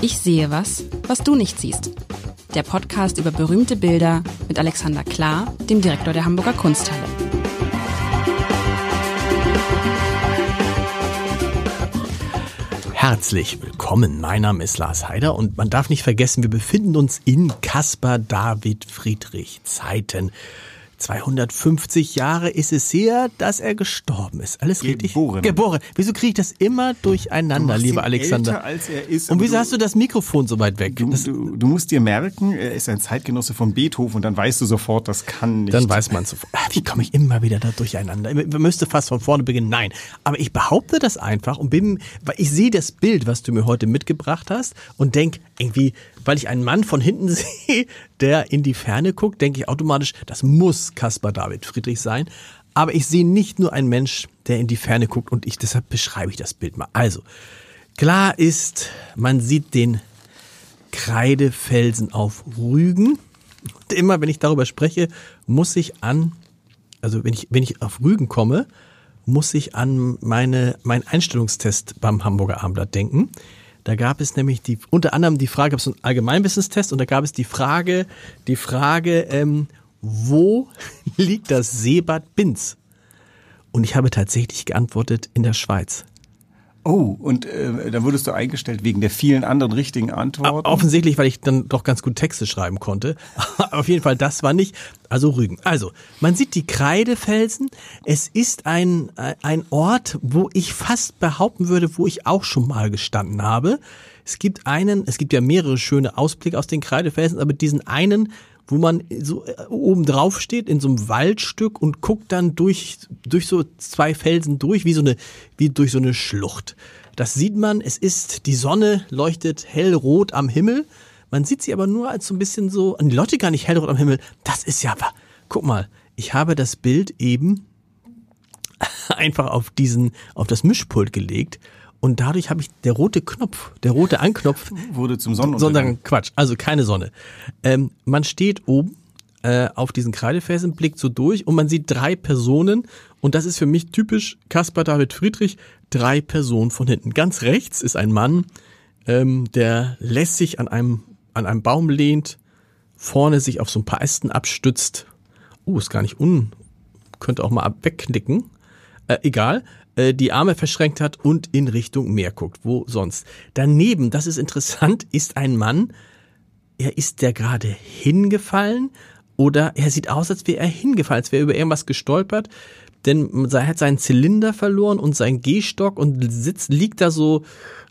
Ich sehe was, was du nicht siehst. Der Podcast über berühmte Bilder mit Alexander Klar, dem Direktor der Hamburger Kunsthalle. Herzlich willkommen. Mein Name ist Lars Heider und man darf nicht vergessen, wir befinden uns in Caspar David Friedrich Zeiten. 250 Jahre ist es her, dass er gestorben ist. Alles richtig? Geboren. Geboren. Wieso kriege ich das immer durcheinander, lieber Alexander? Älter, als er ist. und wieso du, hast du das Mikrofon so weit weg? Du, du, du musst dir merken, er ist ein Zeitgenosse von Beethoven und dann weißt du sofort, das kann nicht. dann weiß man sofort. Ah, Wie komme ich immer wieder da durcheinander? Man müsste fast von vorne beginnen. Nein. Aber ich behaupte das einfach und bin, weil ich sehe das Bild, was du mir heute mitgebracht hast und denk irgendwie, weil ich einen Mann von hinten sehe, der in die Ferne guckt, denke ich automatisch, das muss Caspar David Friedrich sein. Aber ich sehe nicht nur einen Mensch, der in die Ferne guckt und ich, deshalb beschreibe ich das Bild mal. Also, klar ist, man sieht den Kreidefelsen auf Rügen. Und immer wenn ich darüber spreche, muss ich an, also wenn ich, wenn ich auf Rügen komme, muss ich an meine, meinen Einstellungstest beim Hamburger Abendblatt denken. Da gab es nämlich die, unter anderem die Frage, gab es einen Allgemeinwissenstest und da gab es die Frage, die Frage, ähm, wo liegt das Seebad Binz? Und ich habe tatsächlich geantwortet, in der Schweiz. Oh, und äh, da wurdest du eingestellt wegen der vielen anderen richtigen Antworten. Offensichtlich, weil ich dann doch ganz gut Texte schreiben konnte. Auf jeden Fall, das war nicht. Also Rügen. Also, man sieht die Kreidefelsen. Es ist ein, ein Ort, wo ich fast behaupten würde, wo ich auch schon mal gestanden habe. Es gibt einen, es gibt ja mehrere schöne Ausblicke aus den Kreidefelsen, aber diesen einen, wo man so äh, oben drauf steht in so einem Waldstück und guckt dann durch durch so zwei Felsen durch wie so eine wie durch so eine Schlucht. Das sieht man, es ist die Sonne leuchtet hellrot am Himmel. Man sieht sie aber nur als so ein bisschen so, die Leute gar nicht hellrot am Himmel. Das ist ja, guck mal, ich habe das Bild eben einfach auf diesen auf das Mischpult gelegt und dadurch habe ich der rote Knopf, der rote Anknopf wurde zum Sonnenuntergang. sondern Quatsch, also keine Sonne. Ähm, man steht oben äh, auf diesen Kreidefelsen, blickt so durch und man sieht drei Personen und das ist für mich typisch Caspar David Friedrich, drei Personen von hinten. Ganz rechts ist ein Mann, ähm, der lässig an einem, an einem Baum lehnt, vorne sich auf so ein paar Ästen abstützt. Oh, ist gar nicht un, könnte auch mal wegknicken. Äh, egal äh, die Arme verschränkt hat und in Richtung Meer guckt. Wo sonst? Daneben, das ist interessant, ist ein Mann, er ist der gerade hingefallen oder er sieht aus, als wäre er hingefallen, als wäre er über irgendwas gestolpert, denn er hat seinen Zylinder verloren und seinen Gehstock und sitzt, liegt da so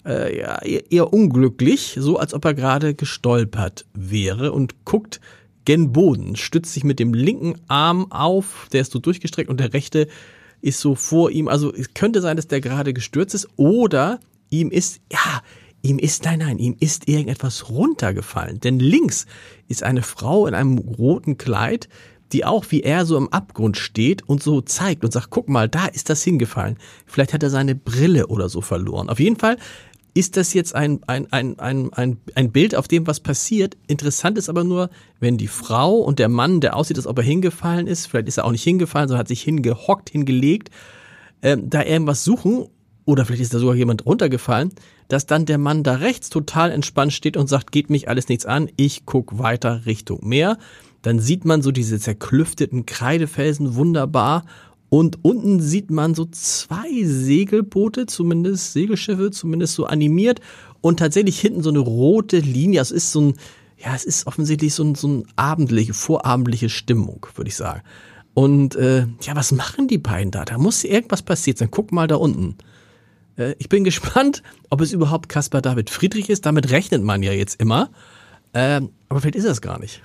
äh, ja, eher unglücklich, so als ob er gerade gestolpert wäre und guckt gen Boden, stützt sich mit dem linken Arm auf, der ist so durchgestreckt und der rechte ist so vor ihm. Also es könnte sein, dass der gerade gestürzt ist oder ihm ist, ja, ihm ist, nein, nein, ihm ist irgendetwas runtergefallen. Denn links ist eine Frau in einem roten Kleid, die auch wie er so im Abgrund steht und so zeigt und sagt, guck mal, da ist das hingefallen. Vielleicht hat er seine Brille oder so verloren. Auf jeden Fall ist das jetzt ein, ein, ein, ein, ein, ein Bild, auf dem was passiert. Interessant ist aber nur, wenn die Frau und der Mann, der aussieht, als ob er hingefallen ist, vielleicht ist er auch nicht hingefallen, sondern hat sich hingehockt, hingelegt, ähm, da irgendwas suchen, oder vielleicht ist da sogar jemand runtergefallen, dass dann der Mann da rechts total entspannt steht und sagt, geht mich alles nichts an, ich guck weiter Richtung Meer. Dann sieht man so diese zerklüfteten Kreidefelsen wunderbar und unten sieht man so zwei Segelboote, zumindest Segelschiffe, zumindest so animiert. Und tatsächlich hinten so eine rote Linie. Es ist so ein, ja, es ist offensichtlich so ein, so ein abendliche, vorabendliche Stimmung, würde ich sagen. Und äh, ja, was machen die beiden da? Da muss irgendwas passiert sein. Guck mal da unten. Äh, ich bin gespannt, ob es überhaupt Caspar David Friedrich ist. Damit rechnet man ja jetzt immer. Ähm, aber vielleicht ist er es gar nicht.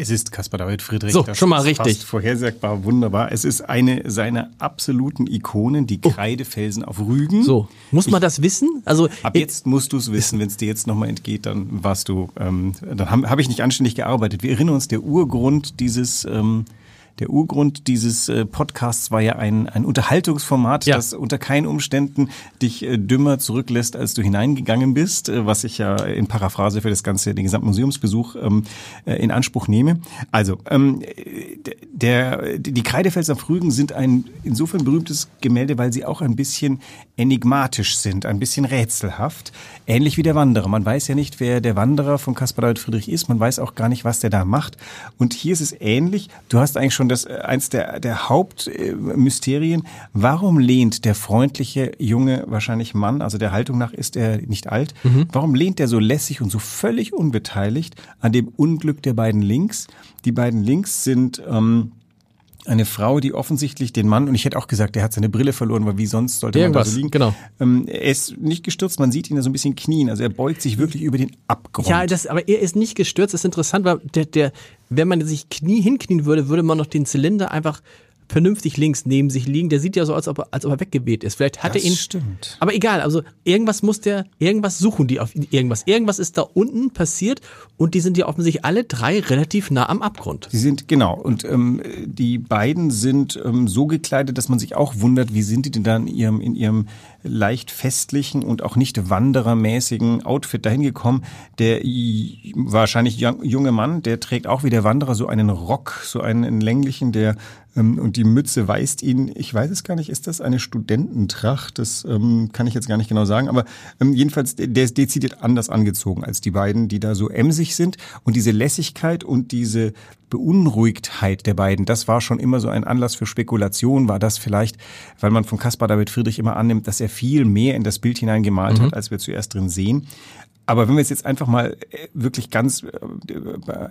Es ist Caspar David Friedrich. So, das schon mal richtig. Fast vorhersagbar, wunderbar. Es ist eine seiner absoluten Ikonen, die Kreidefelsen auf Rügen. Oh. So, muss man das wissen? Also Ab jetzt musst du es wissen. Wenn es dir jetzt nochmal entgeht, dann warst du, ähm, dann habe hab ich nicht anständig gearbeitet. Wir erinnern uns, der Urgrund dieses, ähm, der Urgrund dieses äh, Podcasts war ja ein, ein Unterhaltungsformat, Ja. das unter keinen Umständen dich äh, dümmer zurücklässt, als du hineingegangen bist, äh, was ich ja in Paraphrase für das ganze, den gesamten Museumsbesuch ähm, äh, in Anspruch nehme. Also, ähm, der, die Kreidefelser Frügen sind ein insofern berühmtes Gemälde, weil sie auch ein bisschen enigmatisch sind, ein bisschen rätselhaft. Ähnlich wie der Wanderer. Man weiß ja nicht, wer der Wanderer von Caspar David Friedrich ist. Man weiß auch gar nicht, was der da macht. Und hier ist es ähnlich. Du hast eigentlich schon das, äh, eins der, der Hauptmysterien. Warum lehnt der freundliche junge, wahrscheinlich Mann, also der Haltung nach ist er nicht alt, warum lehnt er so lässig und so völlig unbeteiligt an dem Unglück der beiden Links? Die beiden Links sind, ähm, eine Frau, die offensichtlich den Mann, und ich hätte auch gesagt, der hat seine Brille verloren, weil wie sonst sollte man da Irgendwas, so liegen. genau. Ähm, er ist nicht gestürzt, man sieht ihn da so ein bisschen knien, also er beugt sich wirklich über den Abgrund. Ja, das, aber er ist nicht gestürzt. Das ist interessant, weil der, der, wenn man sich knie, hinknien würde, würde man noch den Zylinder einfach vernünftig links neben sich liegen. Der sieht ja so aus, als ob er, als ob er weggeweht ist. Vielleicht hat Das er ihn. stimmt. Aber egal, also irgendwas muss der, irgendwas suchen die auf irgendwas. Irgendwas ist da unten passiert und die sind ja offensichtlich alle drei relativ nah am Abgrund. Sie sind, genau, und ähm, die beiden sind ähm, so gekleidet, dass man sich auch wundert, wie sind die denn dann in ihrem, in ihrem leicht festlichen und auch nicht wanderermäßigen Outfit dahin gekommen. Der wahrscheinlich jung- junge Mann, der trägt auch wie der Wanderer so einen Rock, so einen länglichen, der ähm, und die Mütze weist ihn, ich weiß es gar nicht, ist das eine Studententracht? Das ähm, kann ich jetzt gar nicht genau sagen, aber ähm, jedenfalls, der ist dezidiert anders angezogen als die beiden, die da so emsig sind. Und diese Lässigkeit und diese Beunruhigtheit der beiden, das war schon immer so ein Anlass für Spekulation. War das vielleicht, weil man von Caspar David Friedrich immer annimmt, dass er viel mehr in das Bild hineingemalt hat, als wir zuerst drin sehen. Aber wenn wir es jetzt einfach mal äh, wirklich ganz äh,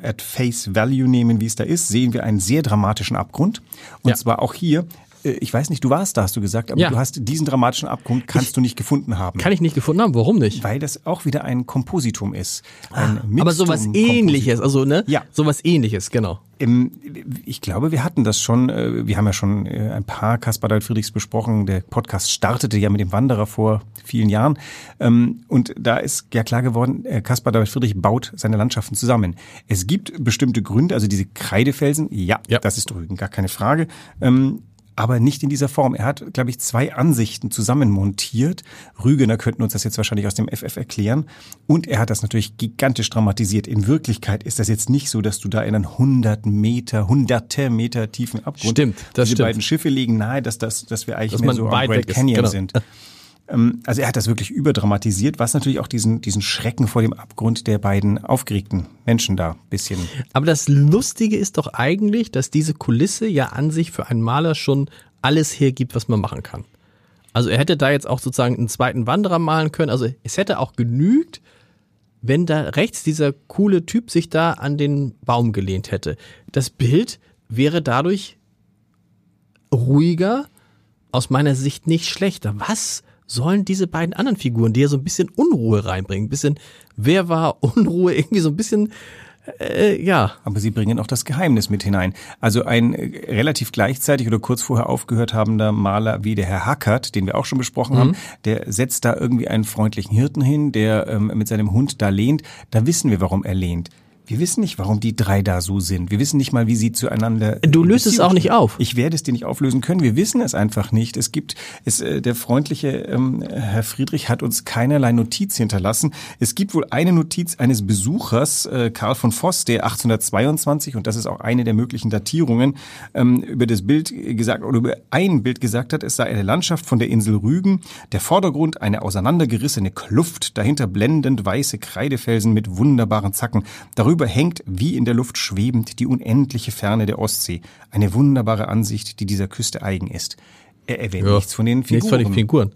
at face value nehmen, wie es da ist, sehen wir einen sehr dramatischen Abgrund. Und Ja. zwar auch hier, äh, ich weiß nicht, du warst da, hast du gesagt, aber Ja. du hast diesen dramatischen Abgrund kannst du nicht gefunden haben. Kann ich nicht gefunden haben. Warum nicht? weil das auch wieder ein Kompositum ist. Ein Aber sowas ähnliches, also ne? Ja. Sowas ähnliches, genau. Ähm, Ich glaube, wir hatten das schon, äh, wir haben ja schon äh, ein paar Caspar David Friedrichs besprochen. Der Podcast startete ja mit dem Wanderer vor vielen Jahren. Ähm, Und da ist ja klar geworden, äh, Caspar David Friedrich baut seine Landschaften zusammen. Es gibt bestimmte Gründe, also diese Kreidefelsen, ja, Ja. das ist Rügen, gar keine Frage. Aber nicht in dieser Form. Er hat, glaube ich, zwei Ansichten zusammenmontiert. Rügener könnten uns das jetzt wahrscheinlich aus dem FF erklären. Und er hat das natürlich gigantisch dramatisiert. In Wirklichkeit ist das jetzt nicht so, dass du da in einen 100 Meter, hunderte Meter tiefen Abgrund Stimmt, das diese stimmt. beiden Schiffe liegen nahe, dass, das, dass wir eigentlich Dass mehr so am ist, Canyon genau. sind. Ähm, Also er hat das wirklich überdramatisiert, was natürlich auch diesen, diesen Schrecken vor dem Abgrund der beiden aufgeregten Menschen da bisschen Aber das Lustige ist doch eigentlich, dass diese Kulisse ja an sich für einen Maler schon alles hergibt, was man machen kann. Also er hätte da jetzt auch sozusagen einen zweiten Wanderer malen können. Also es hätte auch genügt, wenn da rechts dieser coole Typ sich da an den Baum gelehnt hätte. Das Bild wäre dadurch ruhiger, aus meiner Sicht nicht schlechter. Was sollen diese beiden anderen Figuren, die ja so ein bisschen Unruhe reinbringen? Ein bisschen, wer war Unruhe? Irgendwie so ein bisschen, äh, ja. Aber sie bringen auch das Geheimnis mit hinein. Also ein äh, relativ gleichzeitig oder kurz vorher aufgehört habender Maler wie der Herr Hackert, den wir auch schon besprochen haben, der setzt da irgendwie einen freundlichen Hirten hin, der ähm, mit seinem Hund da lehnt. Da wissen wir, warum er lehnt. Wir wissen nicht, warum die drei da so sind. Wir wissen nicht mal, wie sie zueinander. Du löst es auch nicht auf. Ich werde es dir nicht auflösen können. Wir wissen es einfach nicht. Es gibt, es, äh, der freundliche ähm, Herr Friedrich hat uns keinerlei Notiz hinterlassen. Es gibt wohl eine Notiz eines Besuchers, äh, Karl von Voss, der 1822, und das ist auch eine der möglichen Datierungen, ähm, über das Bild gesagt oder über ein Bild gesagt hat, es sei eine Landschaft von der Insel Rügen, der Vordergrund eine auseinandergerissene Kluft, dahinter blendend weiße Kreidefelsen mit wunderbaren Zacken. Darüber hängt wie in der Luft schwebend die unendliche Ferne der Ostsee. Eine wunderbare Ansicht, die dieser Küste eigen ist. Er erwähnt nichts von den Figuren. Nichts von den Figuren.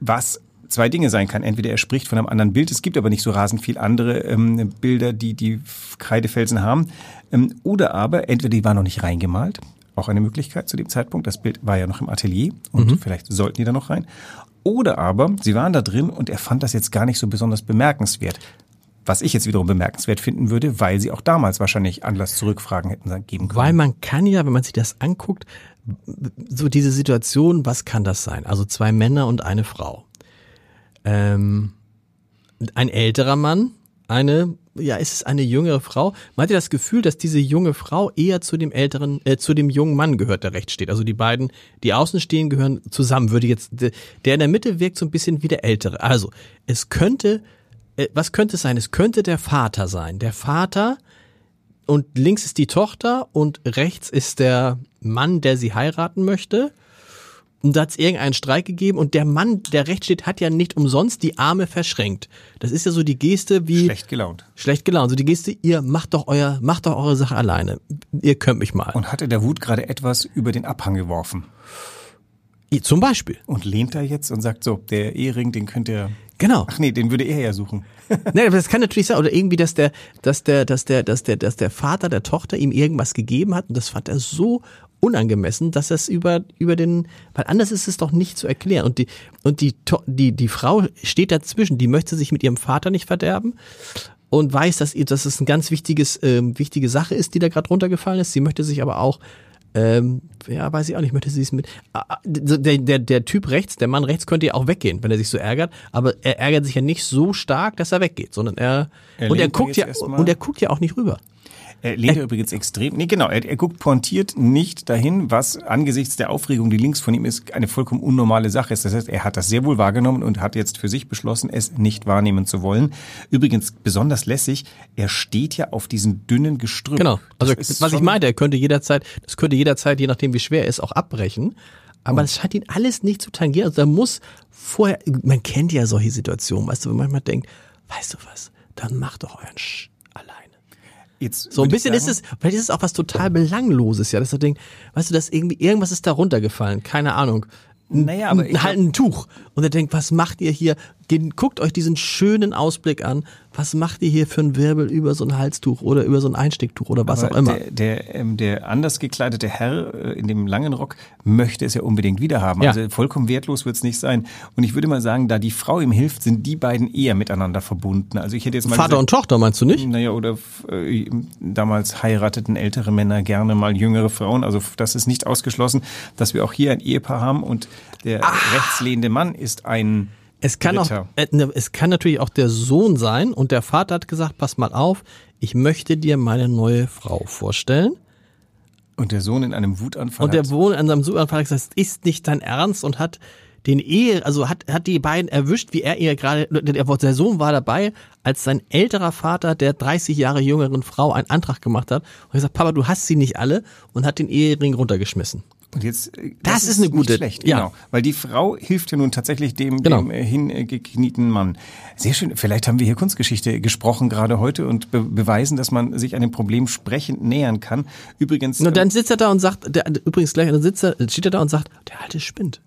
Was zwei Dinge sein kann. Entweder er spricht von einem anderen Bild, es gibt aber nicht so rasend viel andere ähm, Bilder, die die Kreidefelsen haben. Ähm, oder aber entweder die waren noch nicht reingemalt, auch eine Möglichkeit zu dem Zeitpunkt. Das Bild war ja noch im Atelier und vielleicht sollten die da noch rein. Oder aber sie waren da drin und er fand das jetzt gar nicht so besonders bemerkenswert. Was ich jetzt wiederum bemerkenswert finden würde, weil sie auch damals wahrscheinlich Anlass zu Rückfragen hätten geben können. Weil man kann ja, wenn man sich das anguckt, so diese Situation, was kann das sein? Also zwei Männer und eine Frau. Ähm, ein älterer Mann, eine, ja, ist es eine jüngere Frau? Man hat ja das Gefühl, dass diese junge Frau eher zu dem älteren, äh, zu dem jungen Mann gehört, der rechts steht. Also die beiden, die außen stehen, gehören zusammen. Würde jetzt, der in der Mitte wirkt so ein bisschen wie der ältere. Also, es könnte, äh, was könnte es sein? Es könnte der Vater sein. Der Vater, und links ist die Tochter und rechts ist der Mann, der sie heiraten möchte. Und da hat es irgendeinen Streik gegeben und der Mann, der rechts steht, hat ja nicht umsonst die Arme verschränkt. Das ist ja so die Geste wie Schlecht gelaunt. schlecht gelaunt. So die Geste, ihr macht doch euer, macht doch eure Sache alleine. Ihr könnt mich mal. Und hatte der Wut gerade etwas über den Abhang geworfen? Zum Beispiel. Und lehnt er jetzt und sagt so, der Ehering, den könnt ihr. Genau. Ach nee, den würde er ja suchen. Nee, aber das kann natürlich sein. Oder irgendwie, dass der, dass der, dass der, dass der, dass der Vater der Tochter ihm irgendwas gegeben hat und das fand er so unangemessen, dass es über über den, weil anders ist es doch nicht zu erklären. Und die und die die die Frau steht dazwischen. Die möchte sich mit ihrem Vater nicht verderben und weiß, dass ihr, dass es ein ganz wichtiges ähm, wichtige Sache ist, die da gerade runtergefallen ist. Sie möchte sich aber auch ähm, ja, weiß ich auch nicht, möchte sie es mit. Ah, ah, Der, der, der Typ rechts, der Mann rechts könnte ja auch weggehen, wenn er sich so ärgert, aber er ärgert sich ja nicht so stark, dass er weggeht, sondern er, Er und er guckt ja und er guckt ja auch nicht rüber. Er lehnt er übrigens extrem, nee genau, er, er guckt pointiert nicht dahin, was angesichts der Aufregung, die links von ihm ist, eine vollkommen unnormale Sache ist. Das heißt, er hat das sehr wohl wahrgenommen und hat jetzt für sich beschlossen, es nicht wahrnehmen zu wollen. Übrigens besonders lässig, er steht ja auf diesem dünnen Gestrüpp. Genau. Also was ich meinte, er könnte jederzeit, das könnte jederzeit, je nachdem wie schwer er ist, auch abbrechen. Aber das scheint ihn alles nicht zu tangieren. Also da muss vorher, man kennt ja solche Situationen, weißt du, wo man manchmal denkt, weißt du was, dann mach doch euren Sch alleine. Jetzt So ein bisschen ist es, vielleicht ist es auch was total Belangloses, ja, dass er denkt, weißt du, dass irgendwie irgendwas ist da runtergefallen, keine Ahnung. Naja, aber ich ein, halt ein Tuch. Und er denkt, was macht ihr hier? Geht- Guckt euch diesen schönen Ausblick an. Was macht ihr hier für ein Wirbel über so ein Halstuch oder über so ein Einstecktuch oder was Aber auch immer? Der, der, ähm, der anders gekleidete Herr äh, in dem langen Rock möchte es ja unbedingt wieder haben. Ja. Also vollkommen wertlos wird es nicht sein. Und ich würde mal sagen, da die Frau ihm hilft, sind die beiden eher miteinander verbunden. Also ich hätte jetzt mal Vater gesagt, und Tochter, meinst du nicht? Naja, oder äh, damals heirateten ältere Männer gerne mal jüngere Frauen. Also das ist nicht ausgeschlossen, dass wir auch hier ein Ehepaar haben und der Ah. rechtslehnende Mann ist ein Es kann auch, äh, ne, es kann natürlich auch der Sohn sein und der Vater hat gesagt, pass mal auf, ich möchte dir meine neue Frau vorstellen. und der Sohn in einem Wutanfall. Und der Wohn an seinem Suchanfall hat gesagt, das ist nicht dein Ernst und hat den Ehe, also hat, hat die beiden erwischt, wie er ihr gerade, der, der Sohn war dabei, als sein älterer Vater der 30 Jahre jüngeren Frau einen Antrag gemacht hat und gesagt, Papa, du hast sie nicht alle und hat den Ehering runtergeschmissen. Und jetzt, äh, Das ist eine gute- schlecht, ja. genau, weil die Frau hilft ja nun tatsächlich dem, Genau. dem äh, hingeknieten Mann. Sehr schön. Vielleicht haben wir hier Kunstgeschichte gesprochen gerade heute und be beweisen, dass man sich einem Problem sprechend nähern kann. Übrigens, ähm, dann sitzt er da und sagt, der, übrigens gleich, dann sitzt er, steht er da und sagt, der Alte spinnt.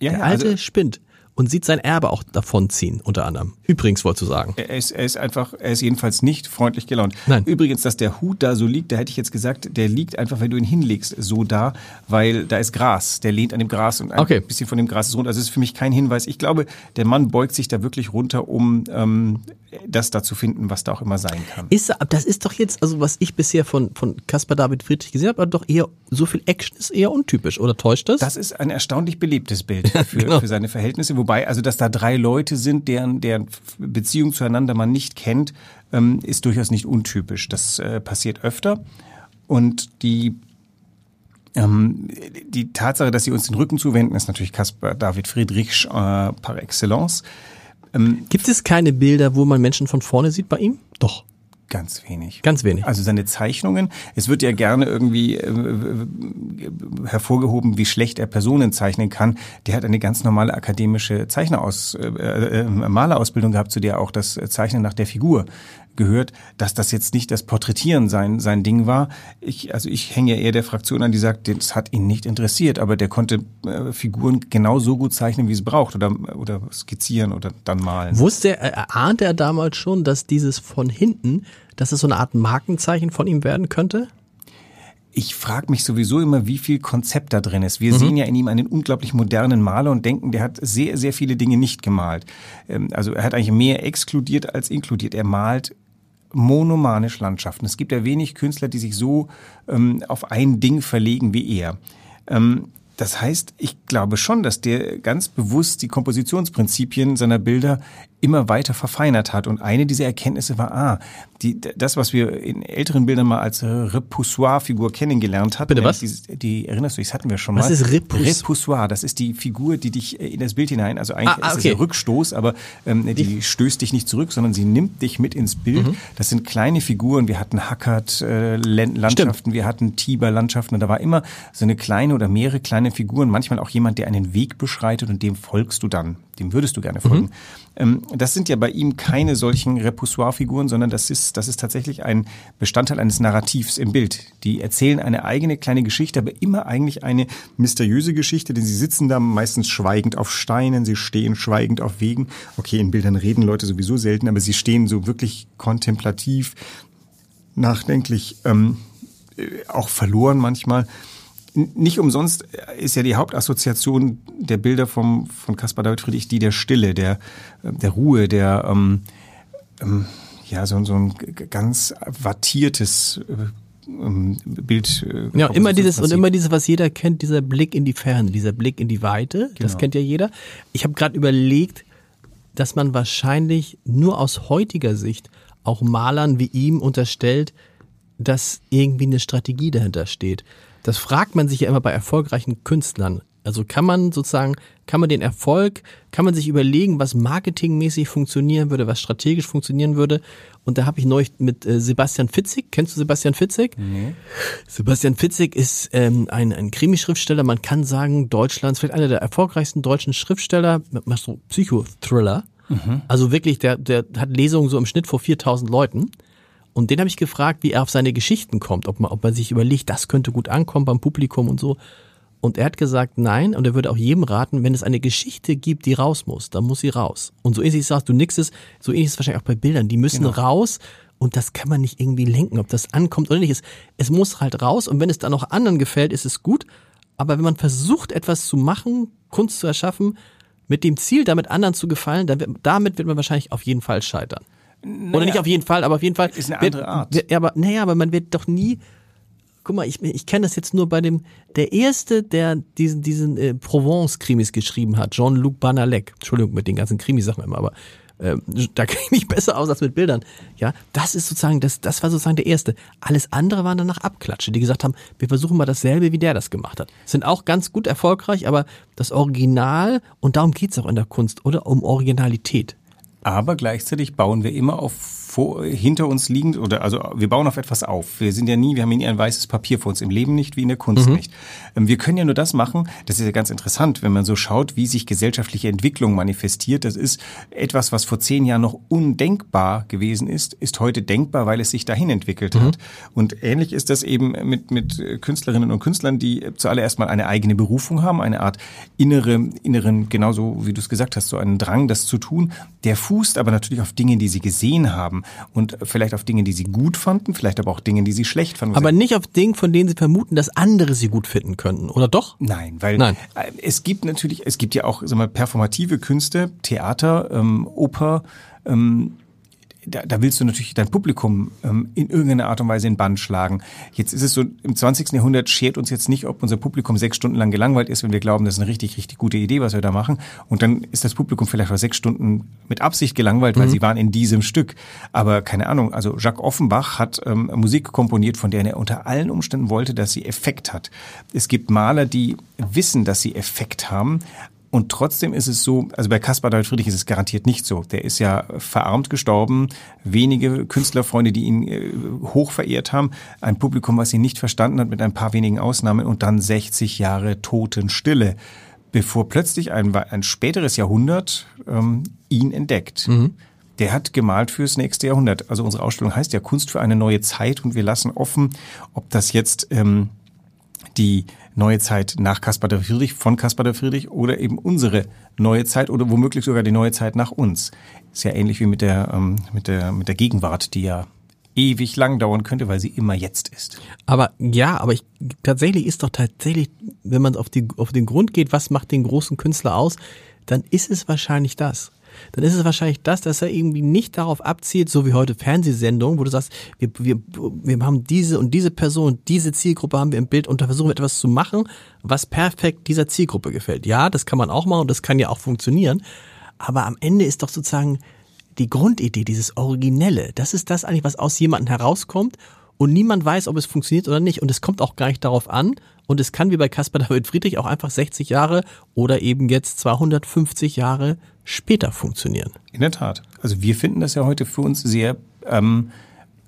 ja, Der ja, Alte also, spinnt. Und sieht sein Erbe auch davonziehen, unter anderem. Übrigens, wolltest du sagen. Er ist, er ist einfach, er ist jedenfalls nicht freundlich gelaunt. Nein. Übrigens, dass der Hut da so liegt, da hätte ich jetzt gesagt, der liegt einfach, wenn du ihn hinlegst, so da, weil da ist Gras. Der lehnt an dem Gras und ein Okay. bisschen von dem Gras ist runter. Also es ist für mich kein Hinweis. Ich glaube, der Mann beugt sich da wirklich runter, um ähm, das da zu finden, was da auch immer sein kann. Ist, das ist doch jetzt, also was ich bisher von, von Caspar David Friedrich gesehen habe, aber doch eher, so viel Action ist eher untypisch, oder täuscht das? Das ist ein erstaunlich belebtes Bild für, Genau. für seine Verhältnisse. Wobei, also, dass da drei Leute sind, deren, deren Beziehung zueinander man nicht kennt, ähm, ist durchaus nicht untypisch. Das äh, passiert öfter. Und die, ähm, die Tatsache, dass sie uns den Rücken zuwenden, ist natürlich Caspar David Friedrich äh, par excellence. Gibt es keine Bilder, wo man Menschen von vorne sieht bei ihm? Doch, Ganz wenig. ganz wenig. Also seine Zeichnungen, es wird ja gerne irgendwie äh, hervorgehoben, wie schlecht er Personen zeichnen kann. Der hat eine ganz normale akademische Zeichneraus, äh, äh, Malerausbildung gehabt, zu der auch das Zeichnen nach der Figur gehört, dass das jetzt nicht das Porträtieren sein, sein Ding war. Ich, also ich hänge ja eher der Fraktion an, die sagt, das hat ihn nicht interessiert, aber der konnte äh, Figuren genauso gut zeichnen, wie es braucht oder, oder skizzieren oder dann malen. Wusste er, äh, ahnte er damals schon, dass dieses von hinten, dass es so eine Art Markenzeichen von ihm werden könnte? Ich frage mich sowieso immer, wie viel Konzept da drin ist. Wir sehen ja in ihm einen unglaublich modernen Maler und denken, der hat sehr, sehr viele Dinge nicht gemalt. Ähm, Also er hat eigentlich mehr exkludiert als inkludiert. Er malt monomanisch Landschaften. Es gibt ja wenig Künstler, die sich so ähm, auf ein Ding verlegen wie er. Ähm, das heißt, ich glaube schon, dass der ganz bewusst die Kompositionsprinzipien seiner Bilder immer weiter verfeinert hat. Und eine dieser Erkenntnisse war, ah, die, das, was wir in älteren Bildern mal als Repoussoir-Figur kennengelernt hatten. Bitte was? Die, die, erinnerst du dich, das hatten wir schon mal. Was ist Repouss Repoussoir? Das ist die Figur, die dich in das Bild hinein, also eigentlich Ah, ah, ist es okay. ja Rückstoß, aber ähm, die stößt dich nicht zurück, sondern sie nimmt dich mit ins Bild. Mhm. Das sind kleine Figuren. Wir hatten Hackert äh, Landschaften, wir hatten Tiber Landschaften. Und da war immer so eine kleine oder mehrere kleine Figuren. Manchmal auch jemand, der einen Weg beschreitet und dem folgst du dann. Dem würdest du gerne folgen. Ähm, das sind ja bei ihm keine solchen Repoussoir-Figuren, sondern das ist, das ist tatsächlich ein Bestandteil eines Narrativs im Bild. Die erzählen eine eigene kleine Geschichte, aber immer eigentlich eine mysteriöse Geschichte, denn sie sitzen da meistens schweigend auf Steinen, sie stehen schweigend auf Wegen. Okay, in Bildern reden Leute sowieso selten, aber sie stehen so wirklich kontemplativ, nachdenklich, ähm, äh, auch verloren manchmal. Nicht umsonst ist ja die Hauptassoziation der Bilder vom, von Caspar David Friedrich die der Stille, der, äh, der Ruhe, der ähm, ähm, ja so, so ein ganz wattiertes äh, ähm, Bild. äh, Ja, immer dieses und immer dieses, was jeder kennt, dieser Blick in die Ferne, dieser Blick in die Weite, das Genau. kennt ja jeder. Ich habe gerade überlegt, dass man wahrscheinlich nur aus heutiger Sicht auch Malern wie ihm unterstellt, dass irgendwie eine Strategie dahinter steht. Das fragt man sich ja immer bei erfolgreichen Künstlern. Also kann man sozusagen, kann man den Erfolg, kann man sich überlegen, was marketingmäßig funktionieren würde, was strategisch funktionieren würde. Und da habe ich neulich mit äh, Sebastian Fitzig, kennst du Sebastian Fitzig? Sebastian Fitzig ist ähm, ein, ein Krimischriftsteller, man kann sagen, Deutschlands, vielleicht einer der erfolgreichsten deutschen Schriftsteller, macht so Psychothriller. Also wirklich, der, der hat Lesungen so im Schnitt vor 4000 Leuten. Und den habe ich gefragt, wie er auf seine Geschichten kommt, ob man, ob man sich überlegt, das könnte gut ankommen beim Publikum und so. Und er hat gesagt, nein, und er würde auch jedem raten, wenn es eine Geschichte gibt, die raus muss, dann muss sie raus. Und so ähnlich sagst du nix ist, so ähnlich ist es wahrscheinlich auch bei Bildern, die müssen raus und das kann man nicht irgendwie lenken, ob das ankommt oder nicht. Es, es muss halt raus und wenn es dann auch anderen gefällt, ist es gut. Aber wenn man versucht, etwas zu machen, Kunst zu erschaffen, mit dem Ziel, damit anderen zu gefallen, dann wird, damit wird man wahrscheinlich auf jeden Fall scheitern. Oder nicht auf jeden Fall, aber auf jeden Fall. Ist eine wird, andere Art. Wird, ja, aber, naja, aber man wird doch nie. Guck mal, ich, ich kenne das jetzt nur bei dem, der erste, der diesen, diesen äh, Provence-Krimis geschrieben hat, Jean-Luc Banalek. Entschuldigung mit den ganzen Krimisachen immer, aber ähm, da kenne ich mich besser aus als mit Bildern. Ja, das ist sozusagen, das, das war sozusagen der erste. Alles andere waren danach Abklatsche, die gesagt haben, wir versuchen mal dasselbe, wie der das gemacht hat. Sind auch ganz gut erfolgreich, aber das Original, und darum geht's auch in der Kunst, oder? Um Originalität. Aber gleichzeitig bauen wir immer auf vor, hinter uns liegend oder also wir bauen auf etwas auf. Wir sind ja nie, wir haben nie ein weißes Papier vor uns im Leben nicht wie in der Kunst nicht. Ähm, Wir können ja nur das machen. Das ist ja ganz interessant, wenn man so schaut, wie sich gesellschaftliche Entwicklung manifestiert. Das ist etwas, was vor zehn Jahren noch undenkbar gewesen ist, ist heute denkbar, weil es sich dahin entwickelt hat. Und ähnlich ist das eben mit mit Künstlerinnen und Künstlern, die zuallererst mal eine eigene Berufung haben, eine Art innere inneren genauso wie du es gesagt hast, so einen Drang, das zu tun. Der fußt aber natürlich auf Dingen, die sie gesehen haben und vielleicht auf Dingen, die sie gut fanden, vielleicht aber auch Dingen, die sie schlecht fanden. Aber nicht auf Dingen, von denen sie vermuten, dass andere sie gut finden könnten, oder doch? Nein, weil Nein. äh, es gibt natürlich, es gibt ja auch sag mal, performative Künste, Theater, ähm, Oper, ähm, da, da willst du natürlich dein Publikum ähm, in irgendeiner Art und Weise in Bann schlagen. Jetzt ist es so, im 20. Jahrhundert schert uns jetzt nicht, ob unser Publikum sechs Stunden lang gelangweilt ist, wenn wir glauben, das ist eine richtig, richtig gute Idee, was wir da machen. Und dann ist das Publikum vielleicht auch sechs Stunden mit Absicht gelangweilt, weil sie waren in diesem Stück. Aber keine Ahnung, also Jacques Offenbach hat ähm, Musik komponiert, von der er unter allen Umständen wollte, dass sie Effekt hat. Es gibt Maler, die wissen, dass sie Effekt haben, und trotzdem ist es so, also bei Caspar David Friedrich ist es garantiert nicht so. Der ist ja verarmt gestorben, wenige Künstlerfreunde, die ihn äh, hoch verehrt haben, ein Publikum, was ihn nicht verstanden hat, mit ein paar wenigen Ausnahmen und dann 60 Jahre Totenstille, bevor plötzlich ein, ein späteres Jahrhundert ähm, ihn entdeckt. Der hat gemalt fürs nächste Jahrhundert. Also unsere Ausstellung heißt ja Kunst für eine neue Zeit und wir lassen offen, ob das jetzt ähm, die neue Zeit nach Caspar der Friedrich, von Caspar der Friedrich oder eben unsere neue Zeit oder womöglich sogar die neue Zeit nach uns. Ist ja ähnlich wie mit der, ähm, mit der, mit der Gegenwart, die ja ewig lang dauern könnte, weil sie immer jetzt ist. Aber ja, aber ich, tatsächlich ist doch tatsächlich, wenn man auf, die, auf den Grund geht, was macht den großen Künstler aus, dann ist es wahrscheinlich das. Dann ist es wahrscheinlich das, dass er irgendwie nicht darauf abzielt, so wie heute Fernsehsendungen, wo du sagst, wir, wir, wir haben diese und diese Person, diese Zielgruppe haben wir im Bild und da versuchen wir etwas zu machen, was perfekt dieser Zielgruppe gefällt. Ja, das kann man auch machen und das kann ja auch funktionieren. Aber am Ende ist doch sozusagen die Grundidee, dieses Originelle, das ist das eigentlich, was aus jemandem herauskommt und niemand weiß, ob es funktioniert oder nicht. Und es kommt auch gar nicht darauf an. Und es kann wie bei Caspar David Friedrich auch einfach 60 Jahre oder eben jetzt 250 Jahre später funktionieren. In der Tat. Also wir finden das ja heute für uns sehr, ähm,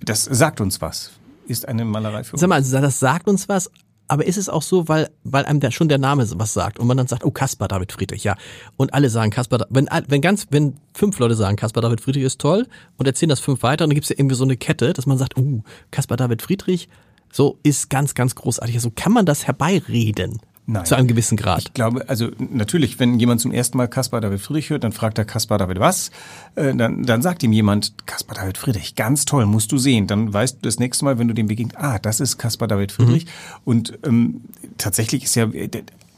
das sagt uns was. Ist eine Malerei für uns. Sag mal, also das sagt uns was, aber ist es auch so, weil, weil einem der, schon der Name was sagt und man dann sagt, oh, Caspar David Friedrich, ja. Und alle sagen Caspar, wenn, wenn ganz, wenn fünf Leute sagen, Caspar David Friedrich ist toll und erzählen das fünf weiter und dann gibt es ja irgendwie so eine Kette, dass man sagt, oh, Caspar David Friedrich, so ist ganz, ganz großartig. So also kann man das herbeireden. Nein. Zu einem gewissen Grad. Ich glaube, also natürlich, wenn jemand zum ersten Mal Caspar David Friedrich hört, dann fragt er Caspar David was? Äh, dann, dann sagt ihm jemand, Caspar David Friedrich, ganz toll, musst du sehen. Dann weißt du das nächste Mal, wenn du dem begegnest, ah, das ist Caspar David Friedrich. Mhm. Und ähm, tatsächlich ist ja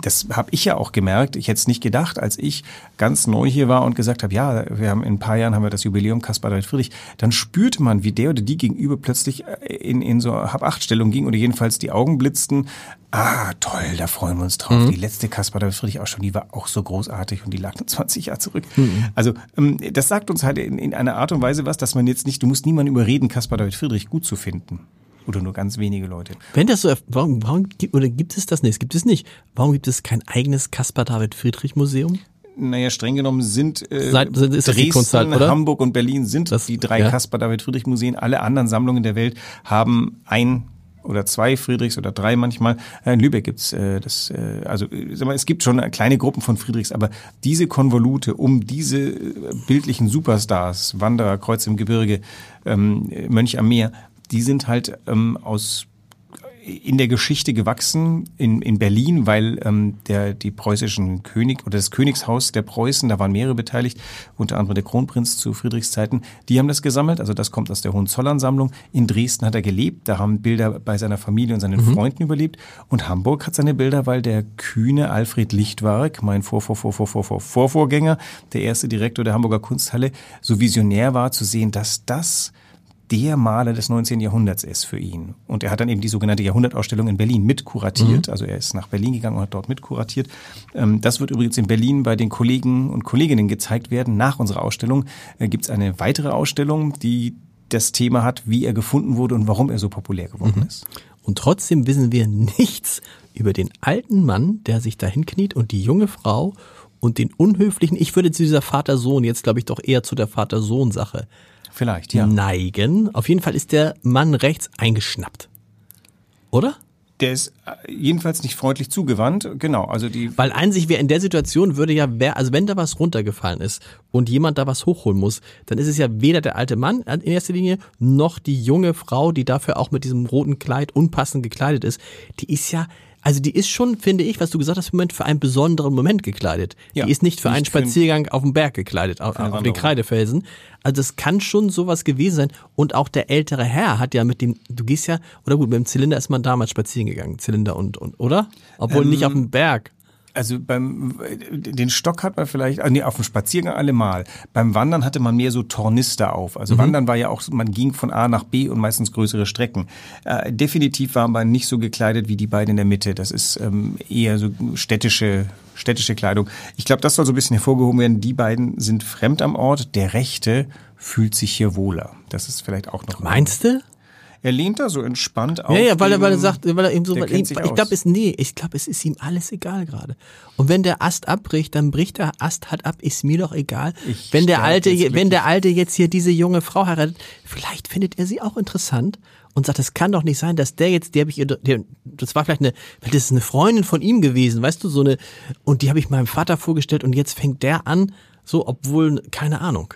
das habe ich ja auch gemerkt. Ich hätte es nicht gedacht, als ich ganz neu hier war und gesagt habe, ja, wir haben in ein paar Jahren haben wir das Jubiläum Kaspar David Friedrich. Dann spürte man, wie der oder die gegenüber plötzlich äh, in, in so Hab-Acht-Stellung ging oder jedenfalls die Augen blitzten. Ah, toll, da freuen wir uns drauf. Mhm. Die letzte Kaspar David Friedrich auch schon, die war auch so großartig und die lag 20 Jahre zurück. Mhm. Also ähm, das sagt uns halt in, in einer Art und Weise was, dass man jetzt nicht, du musst niemanden überreden, Kaspar David Friedrich gut zu finden oder nur ganz wenige Leute. Wenn das so, warum, warum oder gibt es das nicht? Es gibt es nicht. Warum gibt es kein eigenes Caspar David Friedrich Museum? Naja, streng genommen sind äh, Seit, ist Dresden, Kunsthalt, Hamburg und Berlin sind das, die drei ja. Caspar David Friedrich Museen. Alle anderen Sammlungen der Welt haben ein oder zwei Friedrichs oder drei manchmal. Äh, in Lübeck gibt's äh, das, äh, also sag mal, es gibt schon kleine Gruppen von Friedrichs, aber diese Konvolute um diese äh, bildlichen Superstars, Wanderer, Kreuz im Gebirge, ähm, Mönch am Meer, die sind halt ähm, aus in der Geschichte gewachsen in, in Berlin, weil ähm, der die preußischen König oder das Königshaus der Preußen, da waren mehrere beteiligt, unter anderem der Kronprinz zu Friedrichs Zeiten, die haben das gesammelt, also das kommt aus der Hohenzollern-Sammlung. In Dresden hat er gelebt, da haben Bilder bei seiner Familie und seinen mhm. Freunden überlebt und Hamburg hat seine Bilder, weil der kühne Alfred Lichtwark, mein Vor Vor Vor Vor Vor Vor Vorvorgänger, der erste Direktor der Hamburger Kunsthalle, so visionär war zu sehen, dass das der Maler des 19. Jahrhunderts ist für ihn. Und er hat dann eben die sogenannte Jahrhundertausstellung in Berlin mitkuratiert. Mhm. Also er ist nach Berlin gegangen und hat dort mitkuratiert. Ähm, das wird übrigens in Berlin bei den Kollegen und Kolleginnen gezeigt werden. Nach unserer Ausstellung äh, gibt es eine weitere Ausstellung, die das Thema hat, wie er gefunden wurde und warum er so populär geworden mhm. ist. Und trotzdem wissen wir nichts über den alten Mann, der sich dahin kniet und die junge Frau und den unhöflichen, ich würde zu dieser Vater-Sohn, jetzt glaube ich doch eher zu der Vater-Sohn-Sache Vielleicht, ja. neigen. Auf jeden Fall ist der Mann rechts eingeschnappt. Oder? Der ist äh, jedenfalls nicht freundlich zugewandt, genau. Also die. Weil einzig wer in der Situation würde ja, wer, also wenn da was runtergefallen ist und jemand da was hochholen muss, dann ist es ja weder der alte Mann in erster Linie noch die junge Frau, die dafür auch mit diesem roten Kleid unpassend gekleidet ist. Die ist ja, also die ist schon, finde ich, was du gesagt hast, Moment für einen besonderen Moment gekleidet. Ja, die ist nicht für nicht einen Spaziergang für auf dem Berg gekleidet, auf, auf den Kreidefelsen. Also das kann schon sowas gewesen sein. Und auch der ältere Herr hat ja mit dem, du gehst ja, oder gut, mit dem Zylinder ist man damals spazieren gegangen, Zylinder und, und oder? Obwohl ähm, nicht auf dem Berg. Also beim den Stock hat man vielleicht, also nee, auf dem Spaziergang allemal. Beim Wandern hatte man mehr so Tornister auf. Also mhm. Wandern war ja auch, man ging von A nach B und meistens größere Strecken. Äh, definitiv war man nicht so gekleidet wie die beiden in der Mitte. Das ist ähm, eher so städtische städtische Kleidung. Ich glaube, das soll so ein bisschen hervorgehoben werden. Die beiden sind fremd am Ort. Der Rechte fühlt sich hier wohler. Das ist vielleicht auch noch. Meinst du? Er lehnt da so entspannt auf. Ja, ja, weil er, weil er sagt, weil er eben so, weil, ich glaube, es, nee, ich glaube, es ist ihm alles egal gerade. Und wenn der Ast abbricht, dann bricht der Ast halt ab, ist mir doch egal. Ich wenn der alte, wenn der alte jetzt hier diese junge Frau heiratet, vielleicht findet er sie auch interessant und sagt, es kann doch nicht sein, dass der jetzt, der habe ich, der, das war vielleicht eine, das ist eine Freundin von ihm gewesen, weißt du, so eine, und die habe ich meinem Vater vorgestellt und jetzt fängt der an, so, obwohl, keine Ahnung.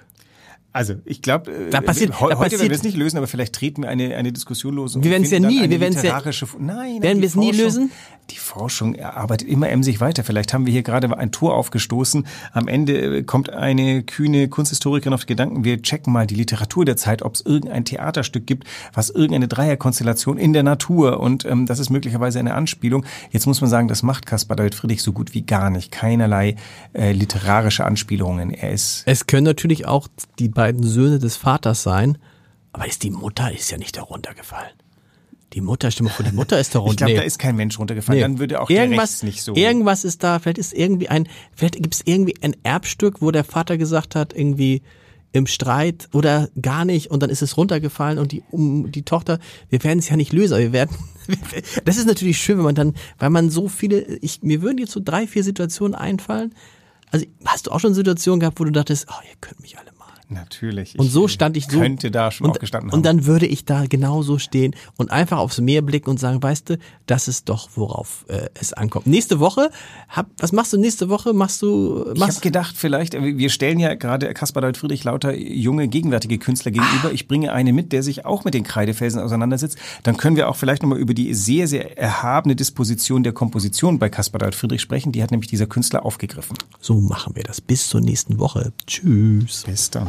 Also, ich glaube, Da passiert- heu, da heute werden passiert- wir es nicht lösen, aber vielleicht treten wir eine, eine Diskussion los. und Wir werden's ja finden dann nie, wir werden's ja- literarische- Nein, Werden wir es nie lösen? Die Forschung arbeitet immer emsig weiter. Vielleicht haben wir hier gerade ein Tor aufgestoßen. Am Ende äh, kommt eine kühne Kunsthistorikerin auf die Gedanken, wir checken mal die Literatur der Zeit, ob es irgendein Theaterstück gibt, was irgendeine Dreierkonstellation in der Natur und ähm, das ist möglicherweise eine Anspielung. Jetzt muss man sagen, das macht Caspar David Friedrich so gut wie gar nicht. Keinerlei äh, literarische Anspielungen. Er ist Es können natürlich auch die beiden Söhne des Vaters sein, aber ist die Mutter ist ja nicht darunter gefallen. Die Mutter, stimme vor, die Mutter ist darunter. Ich glaube, nee. da ist kein Mensch runtergefallen. Nee. Dann würde auch der irgendwas, Rechts nicht so. Irgendwas ist da, vielleicht ist irgendwie ein, vielleicht gibt es irgendwie ein Erbstück, wo der Vater gesagt hat, irgendwie im Streit oder gar nicht und dann ist es runtergefallen und die um die Tochter, wir werden es ja nicht lösen, aber wir werden das ist natürlich schön, wenn man dann, weil man so viele ich mir würden jetzt so drei, vier Situationen einfallen. Also hast du auch schon Situationen gehabt, wo du dachtest, oh, ihr könnt mich alle. Natürlich. Und so stand ich so. Könnte da schon und, auch gestanden haben. Und dann würde ich da genauso stehen und einfach aufs Meer blicken und sagen, weißt du, das ist doch, worauf äh, es ankommt. Nächste Woche, hab, was machst du nächste Woche? Machst du, ich habe machst, gedacht, vielleicht, äh, wir stellen ja gerade Caspar David Friedrich lauter junge, gegenwärtige Künstler gegenüber. Ich bringe eine mit, der sich auch mit den Kreidefelsen auseinandersetzt. Dann können wir auch vielleicht nochmal über die sehr, sehr erhabene Disposition der Komposition bei Caspar David Friedrich sprechen. Die hat nämlich dieser Künstler aufgegriffen. so machen wir das. Bis zur nächsten Woche. Tschüss. Bis dann.